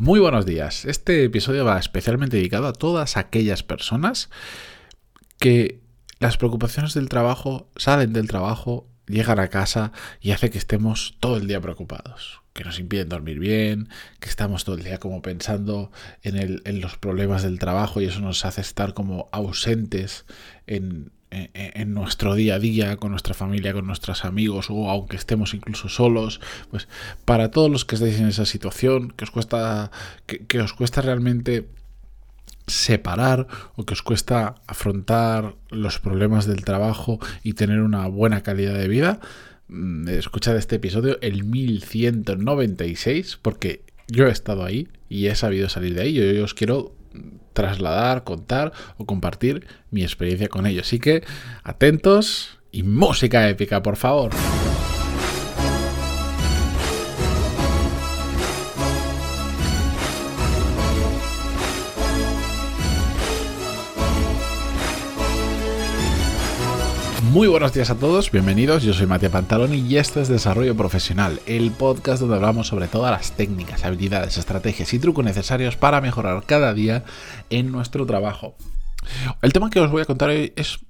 Muy buenos días. Este episodio va especialmente dedicado a todas aquellas personas que las preocupaciones del trabajo salen del trabajo, llegan a casa y hace que estemos todo el día preocupados, que nos impiden dormir bien, que estamos todo el día como pensando en, en los problemas del trabajo y eso nos hace estar como ausentes en, en nuestro día a día, con nuestra familia, con nuestros amigos, o aunque estemos incluso solos, pues para todos los que estáis en esa situación, que os cuesta, que, os cuesta realmente separar o que os cuesta afrontar los problemas del trabajo y tener una buena calidad de vida, mm, escuchad este episodio, el 1196, porque yo he estado ahí y he sabido salir de ahí. Yo os quiero trasladar, contar o compartir mi experiencia con ellos. Así que atentos y música épica, por favor. Muy buenos días a todos, bienvenidos, yo soy Matías Pantaloni y esto es Desarrollo Profesional, el podcast donde hablamos sobre todas las técnicas, habilidades, estrategias y trucos necesarios para mejorar cada día en nuestro trabajo. El tema que os voy a contar hoy es,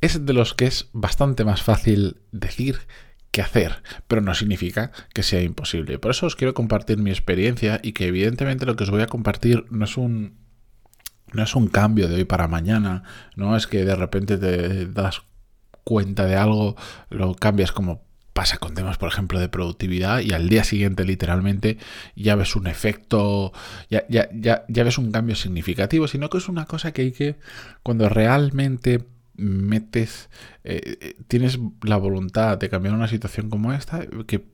es de los que es bastante más fácil decir que hacer, pero no significa que sea imposible. Por eso os quiero compartir mi experiencia y que evidentemente lo que os voy a compartir no es un no es un cambio de hoy para mañana, no es que de repente te das cuenta de algo, lo cambias como pasa con temas, por ejemplo, de productividad y al día siguiente literalmente ya ves un efecto, ya, ya, ya, ya ves un cambio significativo, sino que es una cosa que hay que, cuando realmente metes, eh, eh, tienes la voluntad de cambiar una situación como esta, que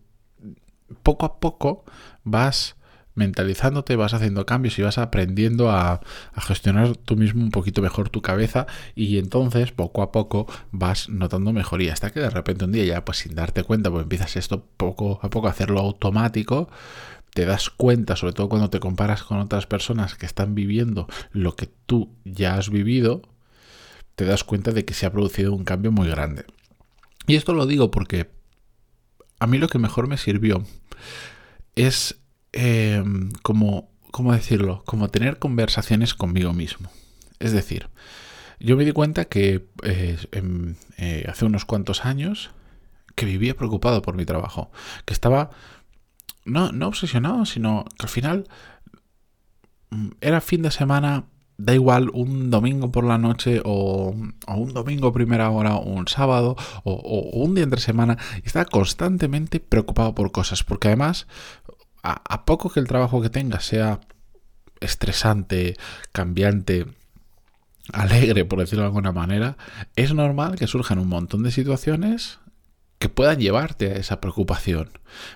poco a poco vas mentalizándote, vas haciendo cambios y vas aprendiendo a, gestionar tú mismo un poquito mejor tu cabeza y entonces poco a poco vas notando mejoría hasta que de repente un día ya pues sin darte cuenta pues empiezas esto poco a poco a hacerlo automático te das cuenta, sobre todo cuando te comparas con otras personas que están viviendo lo que tú ya has vivido, te das cuenta de que se ha producido un cambio muy grande. Y esto lo digo porque a mí lo que mejor me sirvió es eh, como, ¿cómo decirlo? Como tener conversaciones conmigo mismo. Es decir, yo me di cuenta que eh, eh, hace unos cuantos años que vivía preocupado por mi trabajo, que estaba no, no obsesionado, sino que al final mm, era fin de semana, da igual un domingo por la noche o, un domingo primera hora o un sábado o, o, un día entre semana estaba constantemente preocupado por cosas, porque además a, poco que el trabajo que tengas sea estresante, cambiante, alegre, por decirlo de alguna manera, es normal que surjan un montón de situaciones que puedan llevarte a esa preocupación.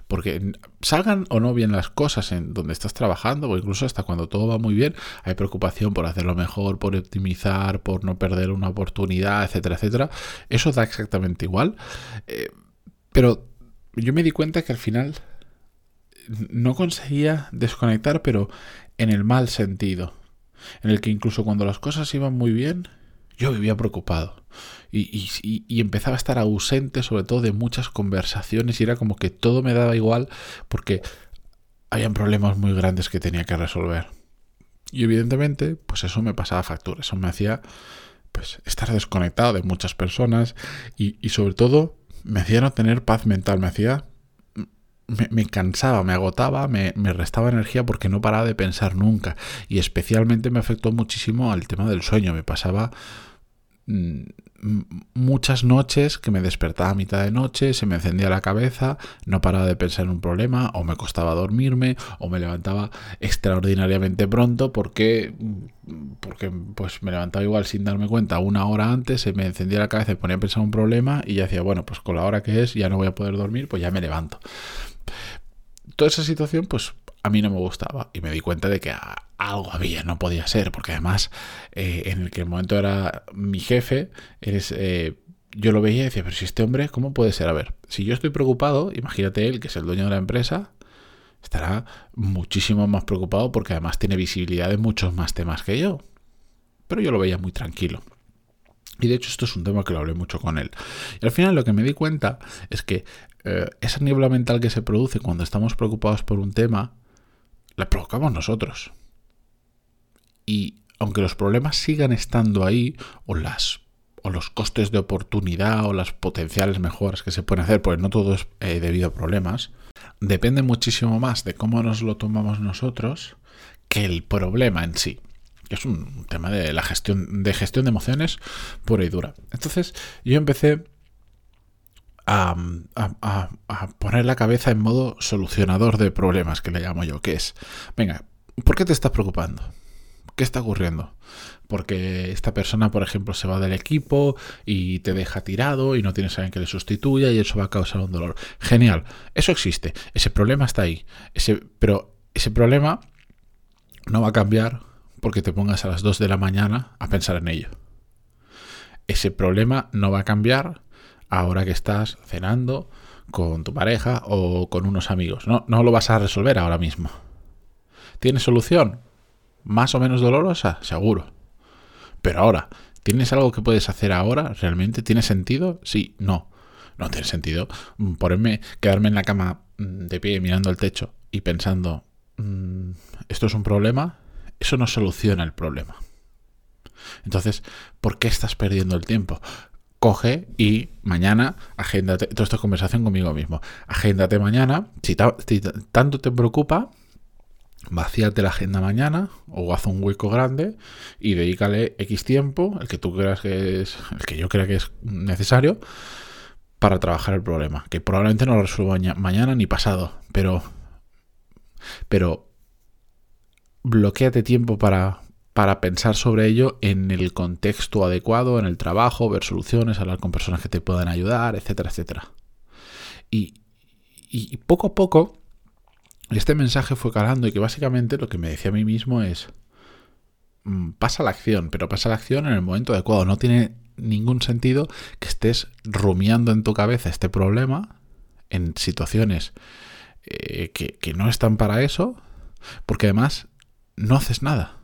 Porque salgan o no bien las cosas en donde estás trabajando, o incluso hasta cuando todo va muy bien, hay preocupación por hacerlo mejor, por optimizar, por no perder una oportunidad, etcétera, etcétera. Eso da exactamente igual. Eh, pero yo me di cuenta que al final no conseguía desconectar, pero en el mal sentido, en el que incluso cuando las cosas iban muy bien, yo vivía preocupado y, y, empezaba a estar ausente sobre todo de muchas conversaciones y era como que todo me daba igual porque habían problemas muy grandes que tenía que resolver. Y evidentemente, pues eso me pasaba factura, eso me hacía pues estar desconectado de muchas personas y, y sobre todo me hacía no tener paz mental, me hacía me, cansaba, me agotaba, me, me, restaba energía porque no paraba de pensar nunca. Y especialmente me afectó muchísimo al tema del sueño. Me pasaba mm, muchas noches que me despertaba a mitad de noche, se me encendía la cabeza, no paraba de pensar en un problema, o me costaba dormirme, o me levantaba extraordinariamente pronto porque, porque pues me levantaba igual sin darme cuenta una hora antes, se me encendía la cabeza y ponía a pensar un problema y ya decía, bueno, pues con la hora que es ya no voy a poder dormir, pues ya me levanto toda esa situación, pues a mí no me gustaba y me di cuenta de que algo había, no podía ser, porque además eh, en el que el momento era mi jefe, eh, yo lo veía y decía, pero si este hombre, ¿cómo puede ser? A ver, si yo estoy preocupado, imagínate él, que es el dueño de la empresa, estará muchísimo más preocupado porque además tiene visibilidad de muchos más temas que yo. Pero yo lo veía muy tranquilo. Y de hecho esto es un tema que lo hablé mucho con él. Y al final lo que me di cuenta es que eh, esa niebla mental que se produce cuando estamos preocupados por un tema, la provocamos nosotros. Y aunque los problemas sigan estando ahí, o las o los costes de oportunidad o las potenciales mejoras que se pueden hacer, porque no todo es eh, debido a problemas, depende muchísimo más de cómo nos lo tomamos nosotros que el problema en sí. Que es un tema de la gestión de gestión de emociones pura y dura. Entonces, yo empecé a, poner la cabeza en modo solucionador de problemas, que le llamo yo, que es, venga, ¿por qué te estás preocupando? ¿Qué está ocurriendo? Porque esta persona, por ejemplo, se va del equipo y te deja tirado y no tienes a alguien que le sustituya y eso va a causar un dolor. Genial, eso existe, ese problema está ahí. Ese, pero ese problema no va a cambiar porque te pongas a las 2 de la mañana a pensar en ello. Ese problema no va a cambiar ahora que estás cenando con tu pareja o con unos amigos. No, no lo vas a resolver ahora mismo. ¿Tienes solución? más o menos dolorosa, seguro. Pero ahora, ¿tienes algo que puedes hacer ahora? ¿Realmente tiene sentido? Sí, no. No tiene sentido mm, ponerme, quedarme en la cama mm, de pie mirando el techo y pensando, mm, ¿esto es un problema? Eso no soluciona el problema. Entonces, ¿por qué estás perdiendo el tiempo? Coge y mañana agéndate, toda esta conversación conmigo mismo, agéndate mañana, si tanto te preocupa, vacíate la agenda mañana o haz un hueco grande y dedícale X tiempo, el que tú creas que es, el que yo crea que es necesario, para trabajar el problema. Que probablemente no lo resuelva mañana ni pasado, pero. Pero. Bloquéate tiempo para, para pensar sobre ello en el contexto adecuado, en el trabajo, ver soluciones, hablar con personas que te puedan ayudar, etcétera, etcétera. Y, y poco a poco este mensaje fue calando y que básicamente lo que me decía a mí mismo es, mm, pasa la acción, pero pasa la acción en el momento adecuado. No tiene ningún sentido que estés rumiando en tu cabeza este problema en situaciones eh, que, que, no están para eso, porque además no haces nada.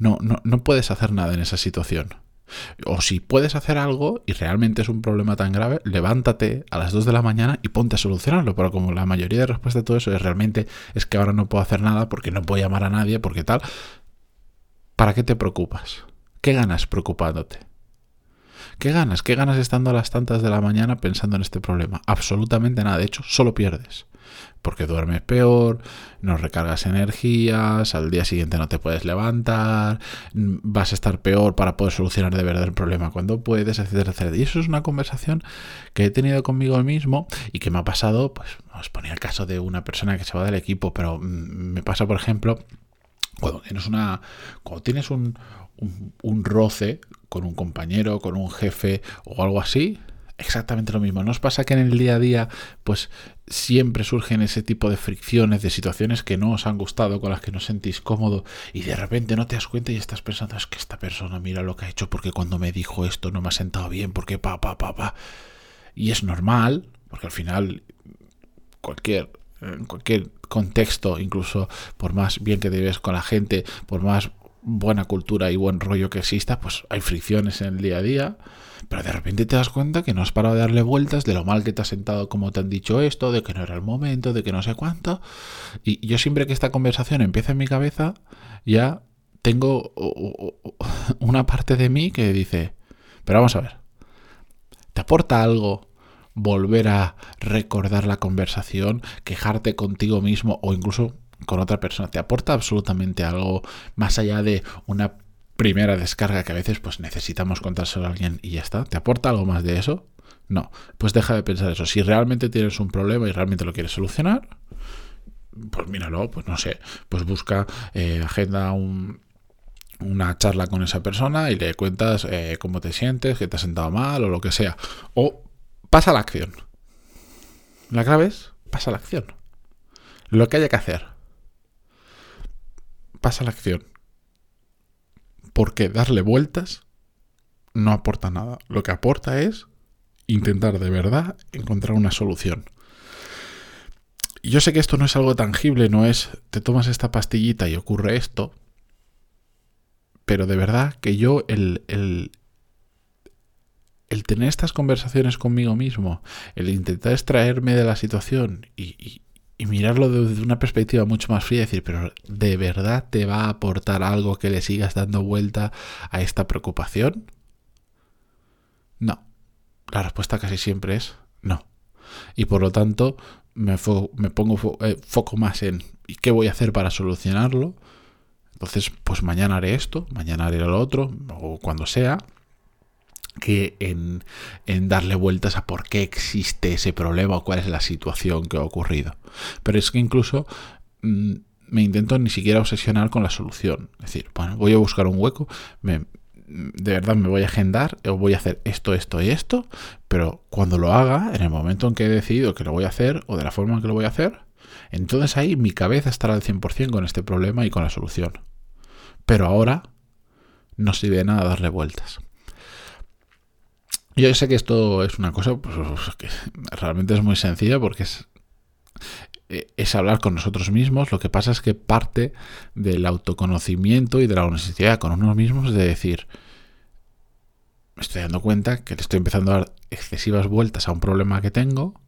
No, no, no puedes hacer nada en esa situación. O si puedes hacer algo y realmente es un problema tan grave, levántate a las 2 de la mañana y ponte a solucionarlo. Pero como la mayoría de respuestas de todo eso es realmente es que ahora no puedo hacer nada porque no puedo llamar a nadie, porque tal, ¿para qué te preocupas? ¿Qué ganas preocupándote? ¿Qué ganas? ¿Qué ganas estando a las tantas de la mañana pensando en este problema? Absolutamente nada. De hecho, solo pierdes porque duermes peor, no recargas energías, al día siguiente no te puedes levantar, vas a estar peor para poder solucionar de verdad el problema cuando puedes, etcétera, etcétera. Y eso es una conversación que he tenido conmigo mismo y que me ha pasado, pues os ponía el caso de una persona que se va del equipo, pero mm, me pasa, por ejemplo, cuando tienes una cuando tienes un, un roce con un compañero, con un jefe o algo así, exactamente lo mismo. ¿No os pasa que en el día a día, pues siempre surgen ese tipo de fricciones, de situaciones que no os han gustado, con las que no sentís cómodo, y de repente no te das cuenta y estás pensando, es que esta persona mira lo que ha hecho, porque cuando me dijo esto no me ha sentado bien, porque pa, pa, pa, pa. Y es normal, porque al final cualquier cualquier contexto, incluso por más bien que debes con la gente, por más buena cultura y buen rollo que exista, pues hay fricciones en el día a día pero de repente te das cuenta que no has parado de darle vueltas de lo mal que te has sentado como te han dicho esto, de que no era el momento, de que no sé cuánto. Y yo siempre que esta conversación empieza en mi cabeza, ya tengo una parte de mí que dice, pero vamos a ver, ¿te aporta algo volver a recordar la conversación, quejarte contigo mismo o incluso con otra persona? ¿Te aporta absolutamente algo más allá de una primera descarga que a veces pues necesitamos contárselo a alguien y ya está. ¿Te aporta algo más de eso? No, pues deja de pensar eso. Si realmente tienes un problema y realmente lo quieres solucionar, pues míralo, pues no sé, pues busca, eh, agenda una charla con esa persona y le cuentas eh, cómo te sientes, que te has sentado mal o lo que sea. O pasa la acción. La clave es pasa la acción. Lo que haya que hacer. Pasa la acción porque darle vueltas no aporta nada. Lo que aporta es intentar de verdad encontrar una solución. Yo sé que esto no es algo tangible, no es te tomas esta pastillita y ocurre esto, pero de verdad que yo el, el, el tener estas conversaciones conmigo mismo, el intentar extraerme de la situación y, y mirarlo desde una perspectiva mucho más fría y decir, pero ¿de verdad te va a aportar algo que le sigas dando vuelta a esta preocupación? No. La respuesta casi siempre es no. Y por lo tanto me, me pongo eh, foco más en ¿y qué voy a hacer para solucionarlo? Entonces, pues mañana haré esto, mañana haré lo otro, o cuando sea, que en, darle vueltas a por qué existe ese problema o cuál es la situación que ha ocurrido. Pero es que incluso mm, me intento ni siquiera obsesionar con la solución. Es decir, bueno, voy a buscar un hueco, de verdad me voy a agendar o voy a hacer esto, esto y esto, pero cuando lo haga, en el momento en que he decidido que lo voy a hacer o de la forma en que lo voy a hacer, entonces ahí mi cabeza estará al 100% con este problema y con la solución. Pero ahora no sirve de nada darle vueltas. Yo sé que esto es una cosa pues, que realmente es muy sencilla porque es, es hablar con nosotros mismos. Lo que pasa es que parte del autoconocimiento y de la honestidad con uno mismos de decir, me estoy dando cuenta que le estoy empezando a dar excesivas vueltas a un problema que tengo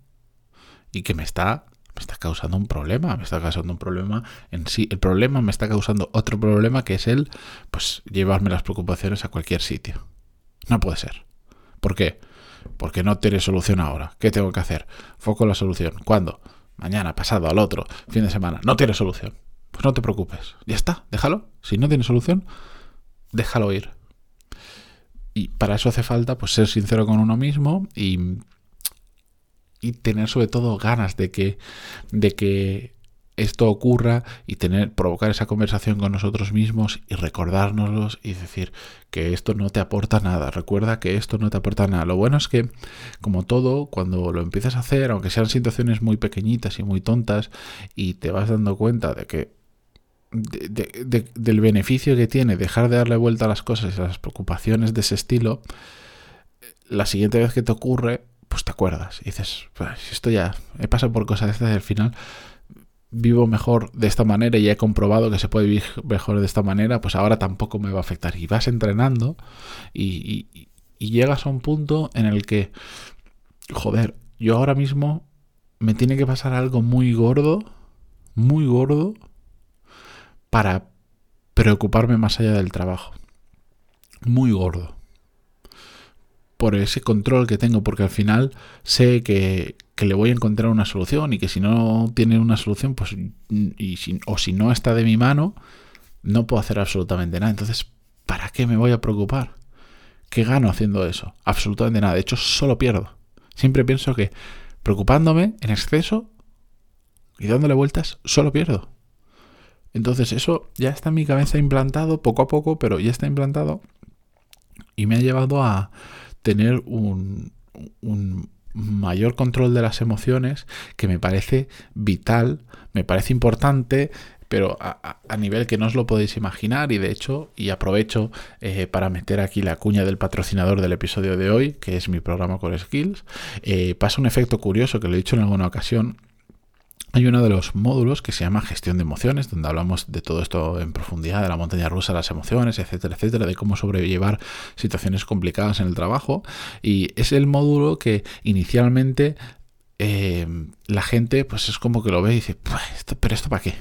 y que me está me está causando un problema, me está causando un problema en sí. El problema me está causando otro problema que es el, pues, llevarme las preocupaciones a cualquier sitio. No puede ser. ¿Por qué? Porque no tiene solución ahora. ¿Qué tengo que hacer? Foco en la solución. ¿Cuándo? Mañana, pasado, al otro, fin de semana. No tiene solución. Pues no te preocupes. Ya está, déjalo. Si no tiene solución, déjalo ir. Y para eso hace falta pues ser sincero con uno mismo y y tener sobre todo ganas de que, de que esto ocurra y tener, provocar esa conversación con nosotros mismos y recordárnoslos y decir que esto no te aporta nada. Recuerda que esto no te aporta nada. Lo bueno es que, como todo, cuando lo empiezas a hacer, aunque sean situaciones muy pequeñitas y muy tontas, y te vas dando cuenta de que del beneficio que tiene dejar de darle vuelta a las cosas y a las preocupaciones de ese estilo, la siguiente vez que te ocurre, pues te acuerdas y dices, pues esto ya, he pasado por cosas de estas y al final vivo mejor de esta manera y he comprobado que se puede vivir mejor de esta manera, pues ahora tampoco me va a afectar. Y vas entrenando y, y llegas a un punto en el que, joder, yo ahora mismo me tiene que pasar algo muy gordo, muy gordo, para preocuparme más allá del trabajo. Muy gordo por ese control que tengo, porque al final sé que, le voy a encontrar una solución y que si no tiene una solución, pues, y si, o si no está de mi mano, no puedo hacer absolutamente nada. Entonces, ¿para qué me voy a preocupar? ¿Qué gano haciendo eso? Absolutamente nada. De hecho, solo pierdo. Siempre pienso que preocupándome en exceso y dándole vueltas, solo pierdo. Entonces eso ya está en mi cabeza implantado poco a poco, pero ya está implantado y me ha llevado a tener un, mayor control de las emociones que me parece vital, me parece importante, pero a, nivel que no os lo podéis imaginar y de hecho, y aprovecho eh, para meter aquí la cuña del patrocinador del episodio de hoy, que es mi programa Core Skills, eh, pasa un efecto curioso que lo he dicho en alguna ocasión, hay uno de los módulos que se llama gestión de emociones, donde hablamos de todo esto en profundidad, de la montaña rusa, las emociones, etcétera, etcétera, de cómo sobrellevar situaciones complicadas en el trabajo. Y es el módulo que inicialmente eh, la gente pues es como que lo ve y dice, pero esto para qué?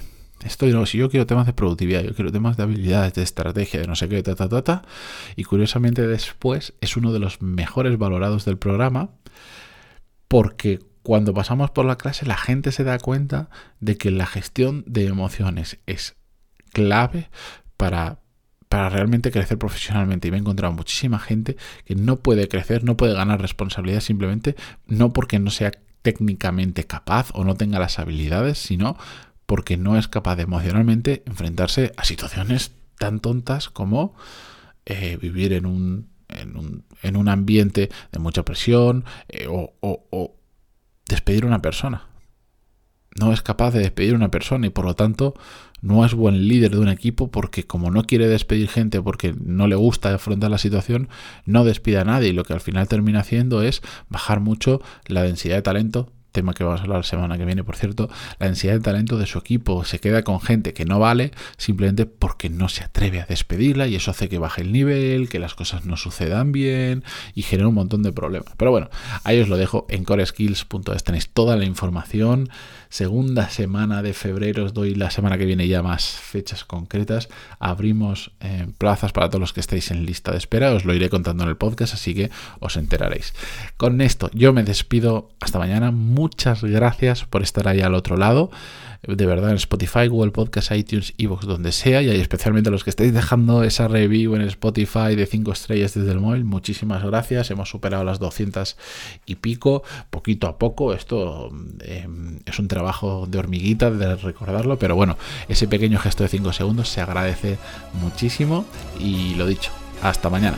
Esto no, si yo quiero temas de productividad, yo quiero temas de habilidades, de estrategia, de no sé qué, ta, ta, ta, ta. Y curiosamente después es uno de los mejores valorados del programa porque cuando pasamos por la clase la gente se da cuenta de que la gestión de emociones es clave para, para realmente crecer profesionalmente. Y me he encontrado muchísima gente que no puede crecer, no puede ganar responsabilidad simplemente no porque no sea técnicamente capaz o no tenga las habilidades, sino porque no es capaz de emocionalmente enfrentarse a situaciones tan tontas como eh, vivir en un, en un, en un ambiente de mucha presión eh, o, o despedir a una persona. No es capaz de despedir a una persona y por lo tanto no es buen líder de un equipo porque como no quiere despedir gente porque no le gusta afrontar la situación, no despide a nadie y lo que al final termina haciendo es bajar mucho la densidad de talento tema que vamos a hablar la semana que viene, por cierto, la densidad de talento de su equipo. Se queda con gente que no vale simplemente porque no se atreve a despedirla y eso hace que baje el nivel, que las cosas no sucedan bien y genera un montón de problemas. Pero bueno, ahí os lo dejo en coreskills.es. Tenéis toda la información. Segunda semana de febrero, os doy la semana que viene ya más fechas concretas. Abrimos eh, plazas para todos los que estéis en lista de espera. Os lo iré contando en el podcast, así que os enteraréis. Con esto yo me despido. Hasta mañana muchas gracias por estar ahí al otro lado. De verdad, en Spotify, Google Podcast, iTunes, Evox, donde sea, y especialmente los que estáis dejando esa review en Spotify de 5 estrellas desde el móvil, muchísimas gracias. Hemos superado las 200 y pico, poquito a poco. Esto em, es un trabajo de hormiguita de recordarlo, pero bueno, ese pequeño gesto de 5 segundos se agradece muchísimo. Y lo dicho, hasta mañana.